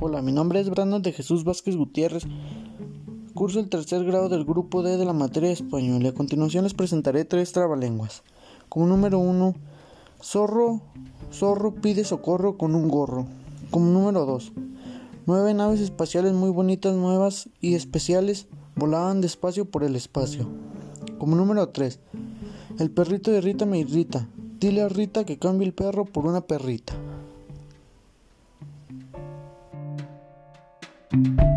Hola, mi nombre es Brandon de Jesús Vázquez Gutiérrez. Curso el tercer grado del grupo D de la materia de español y a continuación les presentaré tres trabalenguas. Como número uno, zorro, zorro pide socorro con un gorro. Como número dos, nueve naves espaciales muy bonitas, nuevas y especiales volaban despacio por el espacio. Como número tres, el perrito de Rita me irrita. Dile a Rita que cambie el perro por una perrita. Thank you